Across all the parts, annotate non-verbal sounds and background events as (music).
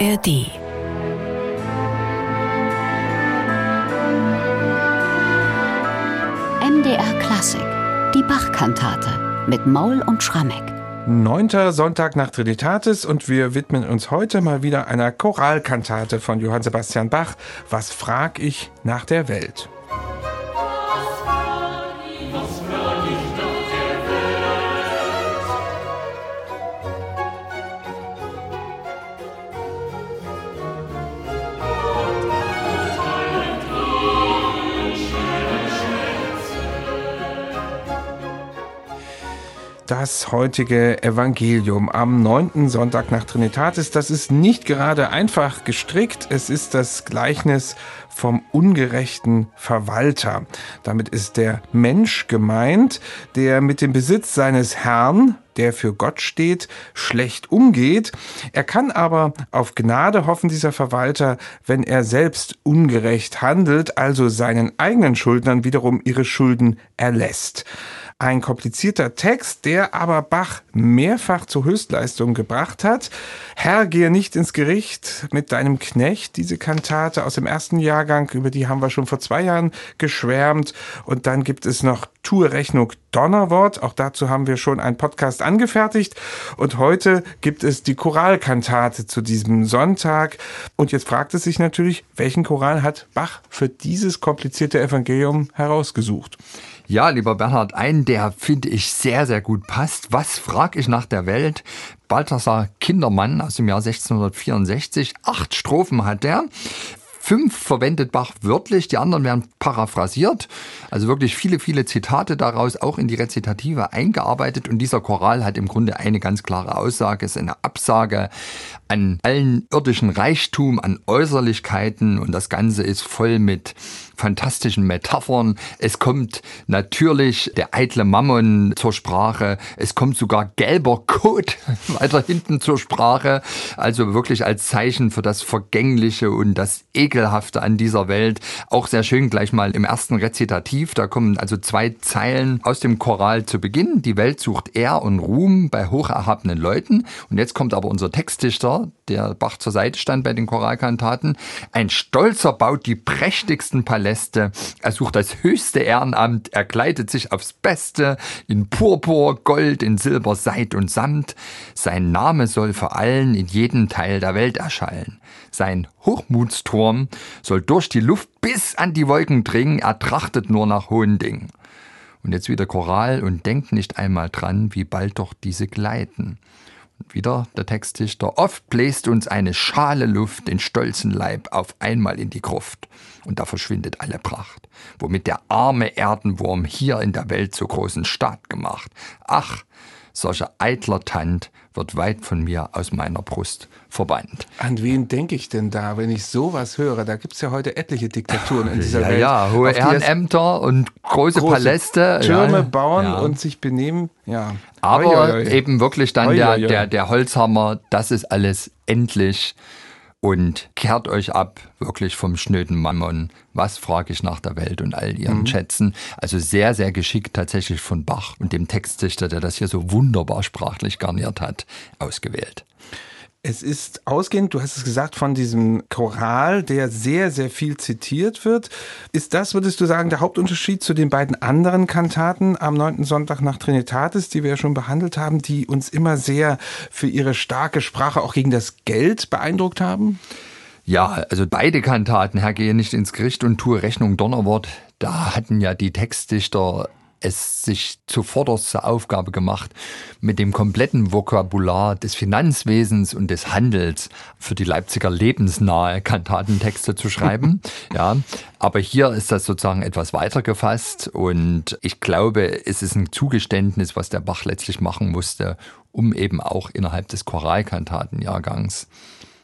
ARD MDR Klassik, die Bachkantate mit Maul und Schrammeck. Neunter Sonntag nach Trinitatis und wir widmen uns heute mal wieder einer Choralkantate von Johann Sebastian Bach. Was frag ich nach der Welt? Das heutige Evangelium am neunten Sonntag nach Trinitatis, das ist nicht gerade einfach gestrickt. Es ist das Gleichnis vom ungerechten Verwalter. Damit ist der Mensch gemeint, der mit dem Besitz seines Herrn, der für Gott steht, schlecht umgeht. Er kann aber auf Gnade hoffen, dieser Verwalter, wenn er selbst ungerecht handelt, also seinen eigenen Schuldnern wiederum ihre Schulden erlässt. Ein komplizierter Text, der aber Bach mehrfach zur Höchstleistung gebracht hat. Herr, gehe nicht ins Gericht mit deinem Knecht, diese Kantate aus dem ersten Jahrgang, über die haben wir schon vor zwei Jahren geschwärmt. Und dann gibt es noch Tue Rechnung Donnerwort. Auch dazu haben wir schon einen Podcast angefertigt. Und heute gibt es die Choralkantate zu diesem Sonntag. Und jetzt fragt es sich natürlich, welchen Choral hat Bach für dieses komplizierte Evangelium herausgesucht? Ja, lieber Bernhard, einen, der finde ich sehr, sehr gut passt. Was frag ich nach der Welt? Balthasar Kindermann aus dem Jahr 1664. Acht Strophen hat der. Fünf verwendet Bach wörtlich, die anderen werden paraphrasiert. Also wirklich viele, viele Zitate daraus auch in die Rezitative eingearbeitet. Und dieser Choral hat im Grunde eine ganz klare Aussage. Ist eine Absage an allen irdischen Reichtum, an Äußerlichkeiten. Und das Ganze ist voll mit fantastischen Metaphern. Es kommt natürlich der eitle Mammon zur Sprache. Es kommt sogar gelber Kot (laughs) weiter hinten zur Sprache. Also wirklich als Zeichen für das Vergängliche und das Ekelhafte an dieser Welt. Auch sehr schön gleich mal im ersten Rezitativ. Da kommen also zwei Zeilen aus dem Choral zu Beginn. Die Welt sucht Ehr und Ruhm bei hocherhabenen Leuten. Und jetzt kommt aber unser Textdichter, der Bach zur Seite stand bei den Choralkantaten. Ein Stolzer baut die prächtigsten Paläste. Er sucht das höchste Ehrenamt. Er kleidet sich aufs Beste in Purpur, Gold, in Silber, Seid und Samt. Sein Name soll vor allen in jedem Teil der Welt erschallen. Sein Hochmutsturm soll durch die Luft bis an die Wolken dringen. Er trachtet nur nach hohen Dingen. Und jetzt wieder Choral und denkt nicht einmal dran, wie bald doch diese gleiten. Wieder der Textdichter. Oft bläst uns eine schale Luft den stolzen Leib auf einmal in die Gruft. Und da verschwindet alle Pracht, womit der arme Erdenwurm hier in der Welt so großen Staat gemacht. Ach, solcher eitler Tant wird weit von mir aus meiner Brust verbannt. An wen denke ich denn da, wenn ich sowas höre? Da gibt es ja heute etliche Diktaturen in dieser ja, Welt. Ja, hohe Ehrenämter und große, große Paläste. Türme ja, bauen ja. und sich benehmen. Ja. Aber oi, oi, oi. eben wirklich dann der, der, der Holzhammer, das ist alles endlich und kehrt euch ab, wirklich vom schnöden Mammon. Was frage ich nach der Welt und all ihren Mhm. Schätzen? Also sehr, sehr geschickt tatsächlich von Bach und dem Textdichter, der das hier so wunderbar sprachlich garniert hat, ausgewählt. Es ist ausgehend, du hast es gesagt, von diesem Choral, der sehr, sehr viel zitiert wird. Ist das, würdest du sagen, der Hauptunterschied zu den beiden anderen Kantaten am neunten Sonntag nach Trinitatis, die wir ja schon behandelt haben, die uns immer sehr für ihre starke Sprache auch gegen das Geld beeindruckt haben? Ja, also beide Kantaten, Herr gehe nicht ins Gericht und tue Rechnung Donnerwort, da hatten ja die Textdichter es sich zuvorderst zur Aufgabe gemacht, mit dem kompletten Vokabular des Finanzwesens und des Handels für die Leipziger lebensnahe Kantatentexte zu schreiben. (laughs) ja, aber hier ist das sozusagen etwas weiter gefasst und ich glaube, es ist ein Zugeständnis, was der Bach letztlich machen musste, um eben auch innerhalb des Choralkantatenjahrgangs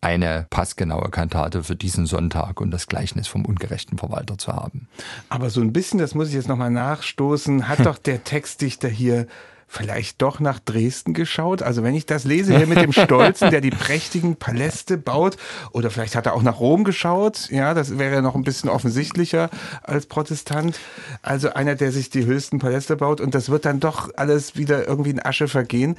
eine passgenaue Kantate für diesen Sonntag und das Gleichnis vom ungerechten Verwalter zu haben. Aber so ein bisschen, das muss ich jetzt nochmal nachstoßen, hat (laughs) doch der Textdichter hier vielleicht doch nach Dresden geschaut? Also wenn ich das lese hier mit dem Stolzen, der die (laughs) prächtigen Paläste baut, oder vielleicht hat er auch nach Rom geschaut, ja, das wäre noch ein bisschen offensichtlicher als Protestant. Also einer, der sich die höchsten Paläste baut und das wird dann doch alles wieder irgendwie in Asche vergehen.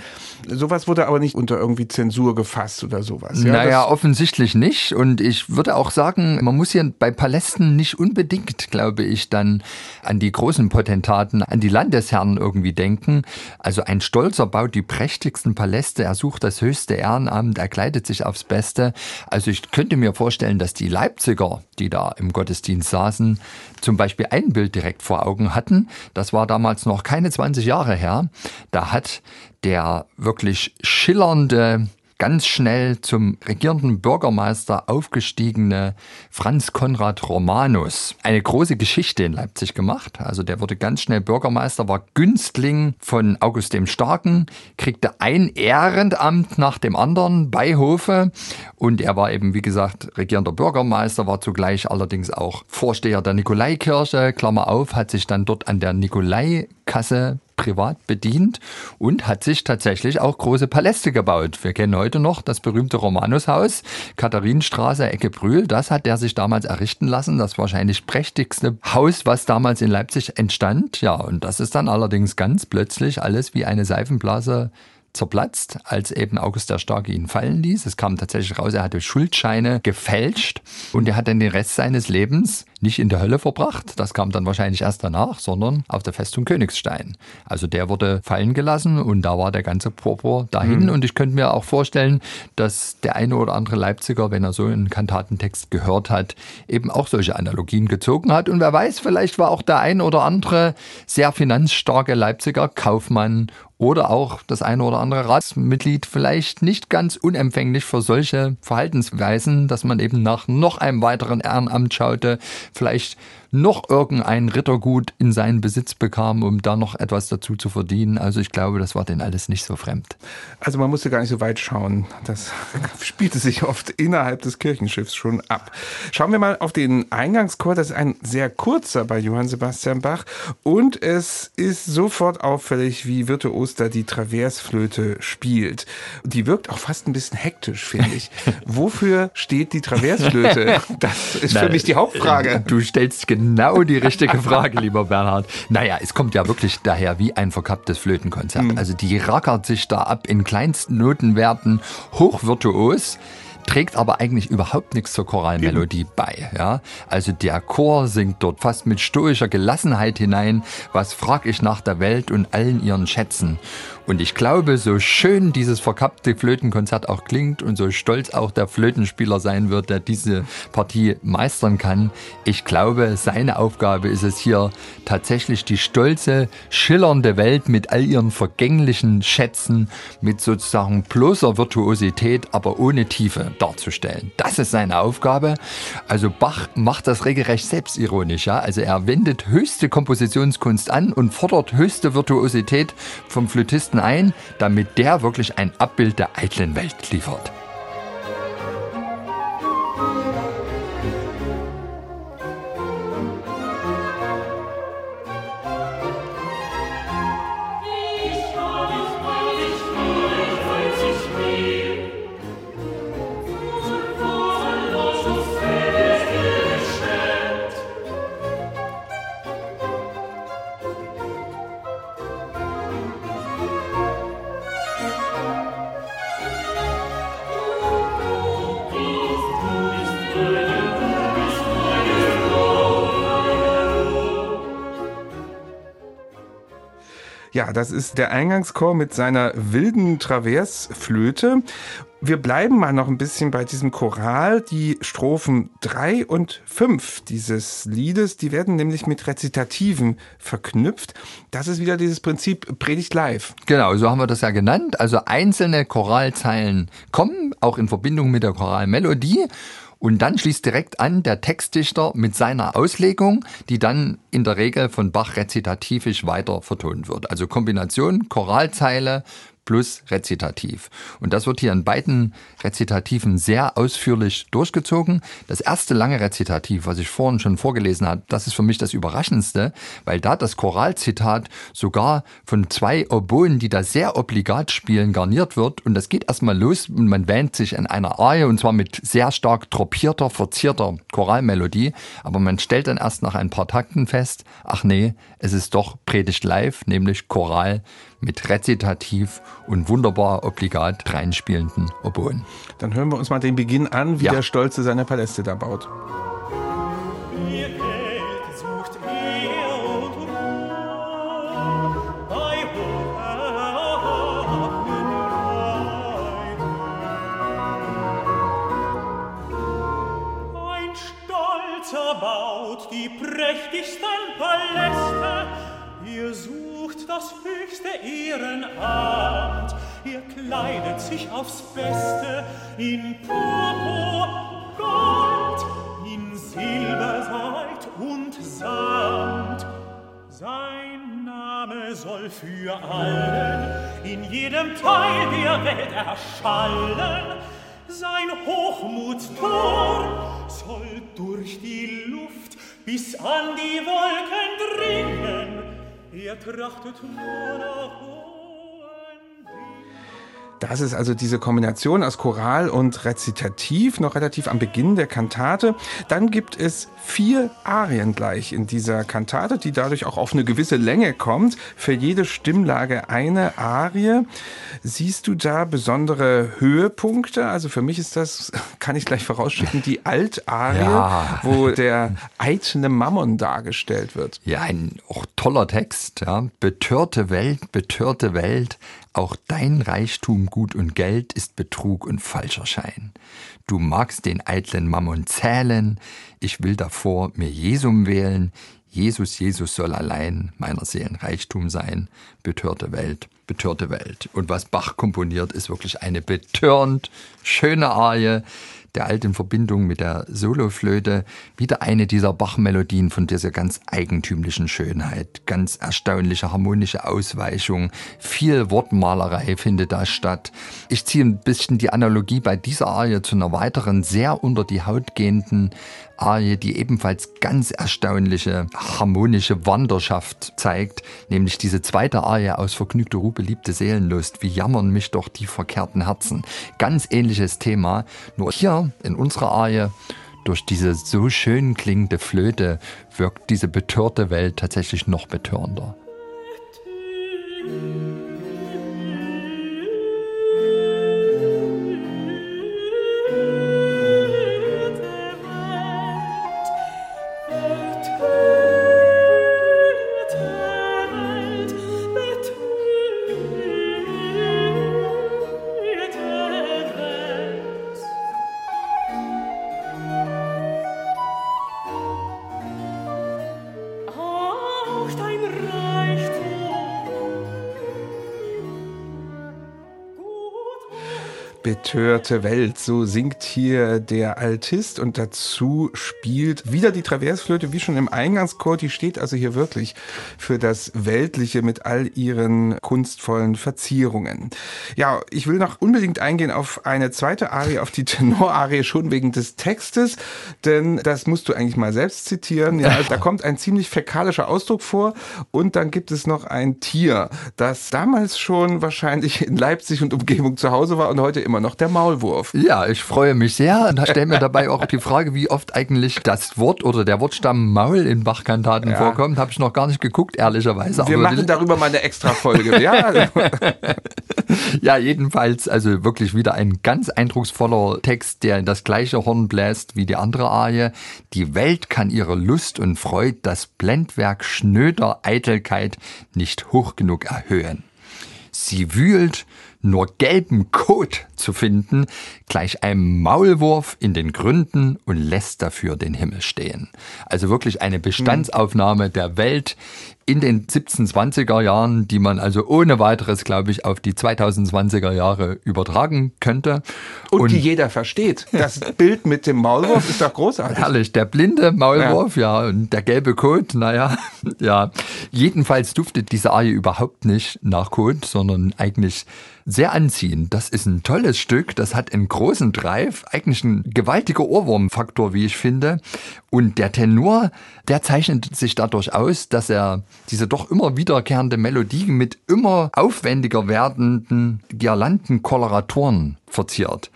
Sowas wurde aber nicht unter irgendwie Zensur gefasst oder sowas. Ja, naja, offensichtlich nicht. Und ich würde auch sagen, man muss hier bei Palästen nicht unbedingt, glaube ich, dann an die großen Potentaten, an die Landesherren irgendwie denken. Also ein Stolzer baut die prächtigsten Paläste, er sucht das höchste Ehrenamt, er kleidet sich aufs Beste. Also ich könnte mir vorstellen, dass die Leipziger, die da im Gottesdienst saßen, zum Beispiel ein Bild direkt vor Augen hatten. Das war damals noch keine 20 Jahre her. Da hat der wirklich schillernde ganz schnell zum regierenden Bürgermeister aufgestiegene Franz Konrad Romanus. Eine große Geschichte in Leipzig gemacht. Also der wurde ganz schnell Bürgermeister, war Günstling von August dem Starken, kriegte ein Ehrenamt nach dem anderen bei Hofe. Und er war eben, wie gesagt, regierender Bürgermeister, war zugleich allerdings auch Vorsteher der Nikolaikirche, Klammer auf, hat sich dann dort an der Nikolaikasse privat bedient und hat sich tatsächlich auch große Paläste gebaut. Wir kennen heute noch das berühmte Romanushaus, Katharinenstraße, Ecke Brühl. Das hat er sich damals errichten lassen. Das wahrscheinlich prächtigste Haus, was damals in Leipzig entstand. Ja, und das ist dann allerdings ganz plötzlich alles wie eine Seifenblase zerplatzt, als eben August der Starke ihn fallen ließ. Es kam tatsächlich raus, er hatte Schuldscheine gefälscht und er hat dann den Rest seines Lebens nicht in der Hölle verbracht, das kam dann wahrscheinlich erst danach, sondern auf der Festung Königstein. Also der wurde fallen gelassen und da war der ganze Purpur dahin. Mhm. Und ich könnte mir auch vorstellen, dass der eine oder andere Leipziger, wenn er so einen Kantatentext gehört hat, eben auch solche Analogien gezogen hat. Und wer weiß, vielleicht war auch der ein oder andere sehr finanzstarke Leipziger Kaufmann oder auch das eine oder andere Ratsmitglied vielleicht nicht ganz unempfänglich für solche Verhaltensweisen, dass man eben nach noch einem weiteren Ehrenamt schaute, vielleicht noch irgendein Rittergut in seinen Besitz bekam, um da noch etwas dazu zu verdienen. Also ich glaube, das war denen alles nicht so fremd. Also man musste gar nicht so weit schauen. Das (laughs) spielte sich oft innerhalb des Kirchenschiffs schon ab. Schauen wir mal auf den Eingangschor. Das ist ein sehr kurzer bei Johann Sebastian Bach. Und es ist sofort auffällig, wie virtuos da die Traversflöte spielt. Die wirkt auch fast ein bisschen hektisch, finde ich. (laughs) Wofür steht die Traversflöte? (laughs) Das ist für mich die Hauptfrage. Du stellst genau die richtige Frage, lieber Bernhard. Naja, es kommt ja wirklich daher wie ein verkapptes Flötenkonzert. Mhm. Also die rackert sich da ab in kleinsten Notenwerten hochvirtuos trägt aber eigentlich überhaupt nichts zur Choralmelodie bei. Ja? Also der Chor singt dort fast mit stoischer Gelassenheit hinein, was frag ich nach der Welt und allen ihren Schätzen. Und ich glaube, so schön dieses verkappte Flötenkonzert auch klingt und so stolz auch der Flötenspieler sein wird, der diese Partie meistern kann, ich glaube, seine Aufgabe ist es hier tatsächlich die stolze, schillernde Welt mit all ihren vergänglichen Schätzen, mit sozusagen bloßer Virtuosität, aber ohne Tiefe darzustellen. Das ist seine Aufgabe. Also Bach macht das regelrecht selbstironisch. Ja? Also er wendet höchste Kompositionskunst an und fordert höchste Virtuosität vom Flötisten ein, damit der wirklich ein Abbild der eitlen Welt liefert. Ja, das ist der Eingangschor mit seiner wilden Traversflöte. Wir bleiben mal noch ein bisschen bei diesem Choral. Die Strophen 3 und 5 dieses Liedes, die werden nämlich mit Rezitativen verknüpft. Das ist wieder dieses Prinzip Predigt live. Genau, so haben wir das ja genannt. Also einzelne Choralzeilen kommen, auch in Verbindung mit der Choralmelodie. Und dann schließt direkt an der Textdichter mit seiner Auslegung, die dann in der Regel von Bach rezitativisch weiter vertont wird. Also Kombination Choralzeile plus Rezitativ. Und das wird hier in beiden Rezitativen sehr ausführlich durchgezogen. Das erste lange Rezitativ, was ich vorhin schon vorgelesen habe, das ist für mich das Überraschendste, weil da das Choralzitat sogar von zwei Oboen, die da sehr obligat spielen, garniert wird. Und das geht erstmal los und man wähnt sich in einer Arie und zwar mit sehr stark tropierter, verzierter Choralmelodie. Aber man stellt dann erst nach ein paar Takten fest, ach nee, es ist doch Predigt live, nämlich Choral mit Rezitativ und wunderbar obligat reinspielenden Oboen. Dann hören wir uns mal den Beginn an, wie Ja. der Stolze seine Paläste da baut. Ihr Ehrenamt, ihr kleidet sich aufs Beste in Purpur, Gold, in Silber seid und Samt. Sein Name soll für allen in jedem Teil der Welt erschallen. Sein Hochmutsturm soll durch die Luft bis an die Wolken dringen. Er trachtet nur nach. Das ist also diese Kombination aus Choral und Rezitativ, noch relativ am Beginn der Kantate. Dann gibt es vier Arien gleich in dieser Kantate, die dadurch auch auf eine gewisse Länge kommt. Für jede Stimmlage eine Arie. Siehst du da besondere Höhepunkte? Also für mich ist das, (laughs) kann ich gleich vorausschicken, die Altarie, Ja. wo der eitne Mammon dargestellt wird. Ja, ein auch toller Text. Ja. Betörte Welt, betörte Welt, auch dein Reichtum, Gut und Geld ist Betrug und falscher Schein. Du magst den eitlen Mammon zählen, ich will davor mir Jesum wählen. Jesus, Jesus soll allein meiner Seelen Reichtum sein. Betörte Welt, betörte Welt. Und was Bach komponiert, ist wirklich eine betörend schöne Arie der alten Verbindung mit der Soloflöte, wieder eine dieser Bach-Melodien von dieser ganz eigentümlichen Schönheit, ganz erstaunliche harmonische Ausweichung, viel Wortmalerei findet da statt. Ich ziehe ein bisschen die Analogie bei dieser Arie zu einer weiteren, sehr unter die Haut gehenden Arie, die ebenfalls ganz erstaunliche harmonische Wanderschaft zeigt, nämlich diese zweite Arie aus Vergnügte Ruhe, beliebte Seelenlust, wie jammern mich doch die verkehrten Herzen. Ganz ähnliches Thema, nur hier in unserer Arie durch diese so schön klingende Flöte wirkt diese betörte Welt tatsächlich noch betörender. Betörte Welt, so singt hier der Altist und dazu spielt wieder die Traversflöte, wie schon im Eingangschor, die steht also hier wirklich für das Weltliche mit all ihren kunstvollen Verzierungen. Ja, ich will noch unbedingt eingehen auf eine zweite Arie, auf die Tenorarie, schon wegen des Textes, denn das musst du eigentlich mal selbst zitieren. Ja, also da kommt ein ziemlich fäkalischer Ausdruck vor und dann gibt es noch ein Tier, das damals schon wahrscheinlich in Leipzig und Umgebung zu Hause war und heute immer noch der Maulwurf. Ja, ich freue mich sehr und stelle mir dabei auch die Frage, wie oft eigentlich das Wort oder der Wortstamm Maul in Bachkantaten Ja. vorkommt. Habe ich noch gar nicht geguckt, ehrlicherweise. Wir Aber machen darüber mal eine extra Folge. (laughs) Ja, also, Ja, jedenfalls, also wirklich wieder ein ganz eindrucksvoller Text, der in das gleiche Horn bläst wie die andere Arie. Die Welt kann ihre Lust und Freud das Blendwerk schnöder Eitelkeit nicht hoch genug erhöhen. Sie wühlt, nur gelben Kot zu finden, gleich einem Maulwurf in den Gründen und lässt dafür den Himmel stehen. Also wirklich eine Bestandsaufnahme der Welt in den 1720er Jahren, die man also ohne weiteres, glaube ich, auf die 2020er Jahre übertragen könnte. Und, und die jeder versteht. (laughs) Das Bild mit dem Maulwurf ist doch großartig. Herrlich, der blinde Maulwurf, ja, ja und der gelbe Kot, naja, (laughs) ja. Jedenfalls duftet diese Arie überhaupt nicht nach Kot, sondern eigentlich sehr anziehend. Das ist ein tolles Stück, das hat einen großen Drive, eigentlich ein gewaltiger Ohrwurmfaktor, wie ich finde. Und der Tenor, der zeichnet sich dadurch aus, dass er diese doch immer wiederkehrende Melodie mit immer aufwendiger werdenden Girlandenkoloratoren verziert.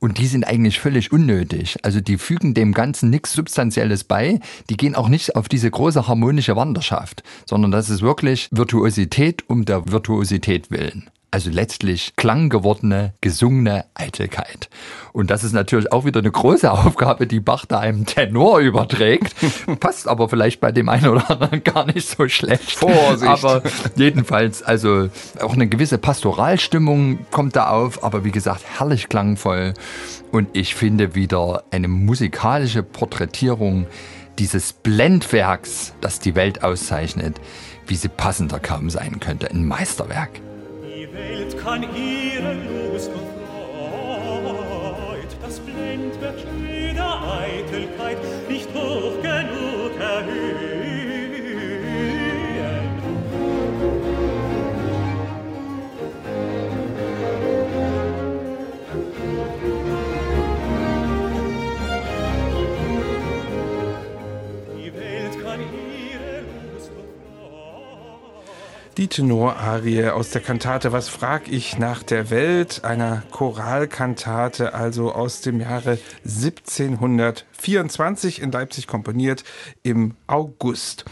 Und die sind eigentlich völlig unnötig. Also die fügen dem Ganzen nichts Substanzielles bei. Die gehen auch nicht auf diese große harmonische Wanderschaft, sondern das ist wirklich Virtuosität um der Virtuosität willen also letztlich klanggewordene, gesungene Eitelkeit. Und das ist natürlich auch wieder eine große Aufgabe, die Bach da einem Tenor überträgt. (laughs) Passt aber vielleicht bei dem einen oder anderen gar nicht so schlecht. Vorsicht! Aber jedenfalls, also auch eine gewisse Pastoralstimmung kommt da auf, aber wie gesagt, herrlich klangvoll. Und ich finde wieder eine musikalische Porträtierung dieses Blendwerks, das die Welt auszeichnet, wie sie passender kaum sein könnte. Ein Meisterwerk. Welt kann ihre Lust und Freud, das Blendwerk jeder Eitelkeit nicht hoch genug erhöhen. Freud Die Tenorarie aus der Kantate Was frag ich nach der Welt, einer Choralkantate, also aus dem Jahre 1724 in Leipzig komponiert im August.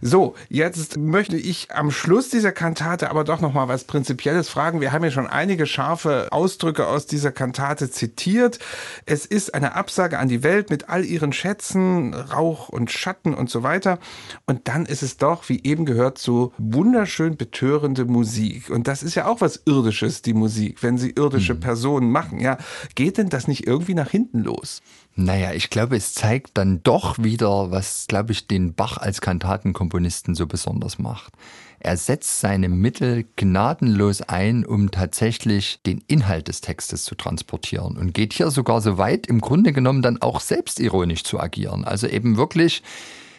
So, jetzt möchte ich am Schluss dieser Kantate aber doch noch mal was Prinzipielles fragen. Wir haben ja schon einige scharfe Ausdrücke aus dieser Kantate zitiert. Es ist eine Absage an die Welt mit all ihren Schätzen, Rauch und Schatten und so weiter. Und dann ist es doch, wie eben gehört, so wunderschön betörende Musik. Und das ist ja auch was Irdisches, die Musik, wenn sie irdische Personen machen. Ja, geht denn das nicht irgendwie nach hinten los? Naja, ich glaube, es zeigt dann doch wieder, was, glaube ich, den Bach als Kantatenkomponisten so besonders macht. Er setzt seine Mittel gnadenlos ein, um tatsächlich den Inhalt des Textes zu transportieren und geht hier sogar so weit, im Grunde genommen dann auch selbstironisch zu agieren. Also eben wirklich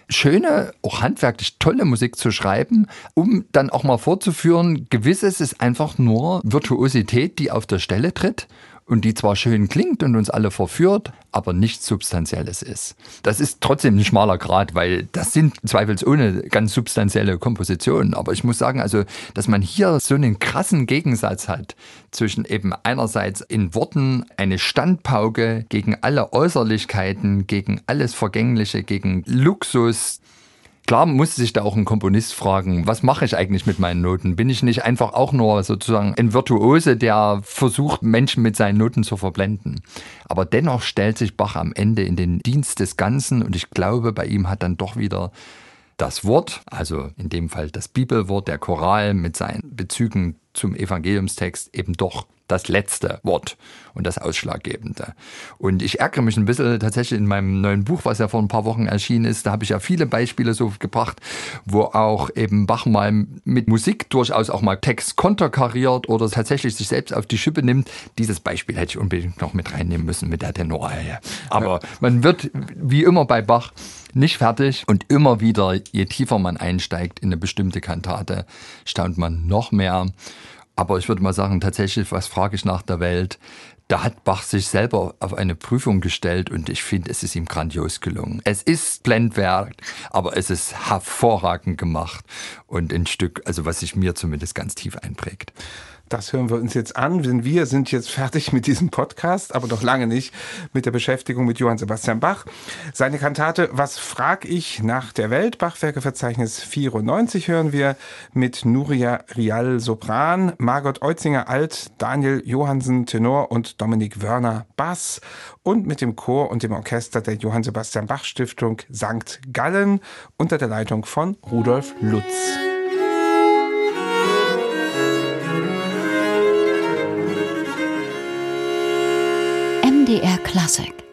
schöne, auch handwerklich tolle Musik zu schreiben, um dann auch mal vorzuführen, gewisses ist einfach nur Virtuosität, die auf der Stelle tritt und die zwar schön klingt und uns alle verführt, aber nichts Substanzielles ist. Das ist trotzdem ein schmaler Grad, weil das sind zweifelsohne ganz substanzielle Kompositionen. Aber ich muss sagen, also, dass man hier so einen krassen Gegensatz hat zwischen eben einerseits in Worten eine Standpauke gegen alle Äußerlichkeiten, gegen alles Vergängliche, gegen Luxus, Klar muss sich da auch ein Komponist fragen, was mache ich eigentlich mit meinen Noten? Bin ich nicht einfach auch nur sozusagen ein Virtuose, der versucht, Menschen mit seinen Noten zu verblenden? Aber dennoch stellt sich Bach am Ende in den Dienst des Ganzen und ich glaube, bei ihm hat dann doch wieder das Wort, also in dem Fall das Bibelwort, der Choral mit seinen Bezügen zum Evangeliumstext eben doch das letzte Wort und das Ausschlaggebende. Und ich ärgere mich ein bisschen tatsächlich in meinem neuen Buch, was ja vor ein paar Wochen erschienen ist, da habe ich ja viele Beispiele so gebracht, wo auch eben Bach mal mit Musik durchaus auch mal Text konterkariert oder tatsächlich sich selbst auf die Schippe nimmt. Dieses Beispiel hätte ich unbedingt noch mit reinnehmen müssen mit der Tenoralie. Aber man wird wie immer bei Bach nicht fertig und immer wieder, je tiefer man einsteigt in eine bestimmte Kantate, staunt man noch mehr. Aber ich würde mal sagen, tatsächlich, was frage ich nach der Welt? Da hat Bach sich selber auf eine Prüfung gestellt und ich finde, es ist ihm grandios gelungen. Es ist Blendwerk, aber es ist hervorragend gemacht und ein Stück, also was sich mir zumindest ganz tief einprägt. Das hören wir uns jetzt an, denn wir sind jetzt fertig mit diesem Podcast, aber noch lange nicht mit der Beschäftigung mit Johann Sebastian Bach. Seine Kantate Was frag ich nach der Welt? Bachwerkeverzeichnis 94 hören wir mit Nuria Rial Sopran, Margot Eutzinger Alt, Daniel Johansen Tenor und Dominik Wörner Bass und mit dem Chor und dem Orchester der Johann Sebastian Bach Stiftung St. Gallen unter der Leitung von Rudolf Lutz. MDR Klassik.